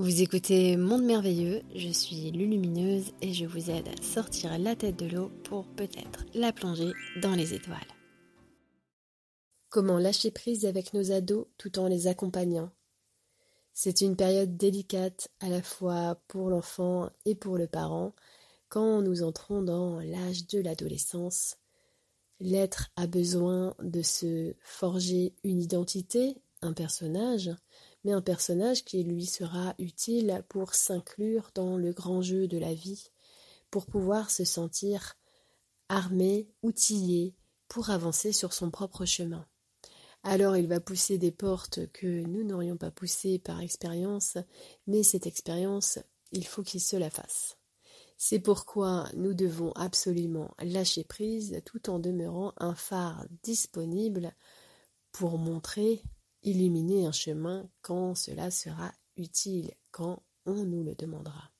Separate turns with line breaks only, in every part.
Vous écoutez Monde Merveilleux, je suis Lulumineuse et je vous aide à sortir la tête de l'eau pour peut-être la plonger dans les étoiles. Comment lâcher prise avec nos ados tout en les accompagnant? C'est une période délicate à la fois pour l'enfant et pour le parent quand nous entrons dans l'âge de l'adolescence. L'être a besoin de se forger une identité, un personnage, mais un personnage qui lui sera utile pour s'inclure dans le grand jeu de la vie, pour pouvoir se sentir armé, outillé, pour avancer sur son propre chemin. Alors il va pousser des portes que nous n'aurions pas poussées par expérience, mais cette expérience, il faut qu'il se la fasse. C'est pourquoi nous devons absolument lâcher prise tout en demeurant un phare disponible pour montrer illuminer un chemin quand cela sera utile, quand on nous le demandera.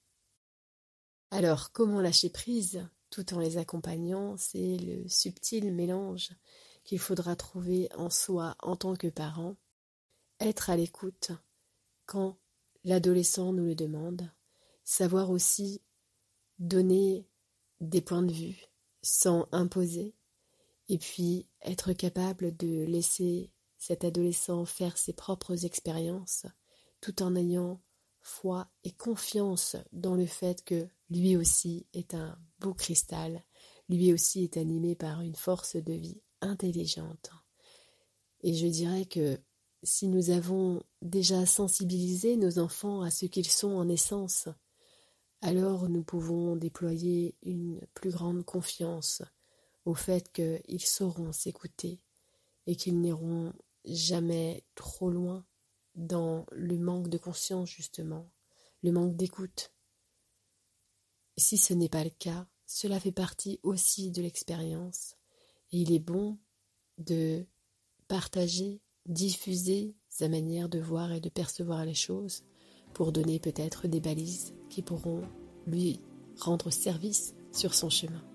Alors, comment lâcher prise tout en les accompagnant? C'est le subtil mélange qu'il faudra trouver en soi en tant que parent. Être à l'écoute quand l'adolescent nous le demande. Savoir aussi donner des points de vue sans imposer. Et puis être capable de laisser cet adolescent faire ses propres expériences tout en ayant foi et confiance dans le fait que lui aussi est un beau cristal, lui aussi est animé par une force de vie intelligente. Et je dirais que si nous avons déjà sensibilisé nos enfants à ce qu'ils sont en essence, alors nous pouvons déployer une plus grande confiance au fait qu'ils sauront s'écouter et qu'ils n'iront jamais trop loin dans le manque de conscience justement, le manque d'écoute. Si ce n'est pas le cas, cela fait partie aussi de l'expérience et il est bon de partager, diffuser sa manière de voir et de percevoir les choses pour donner peut-être des balises qui pourront lui rendre service sur son chemin.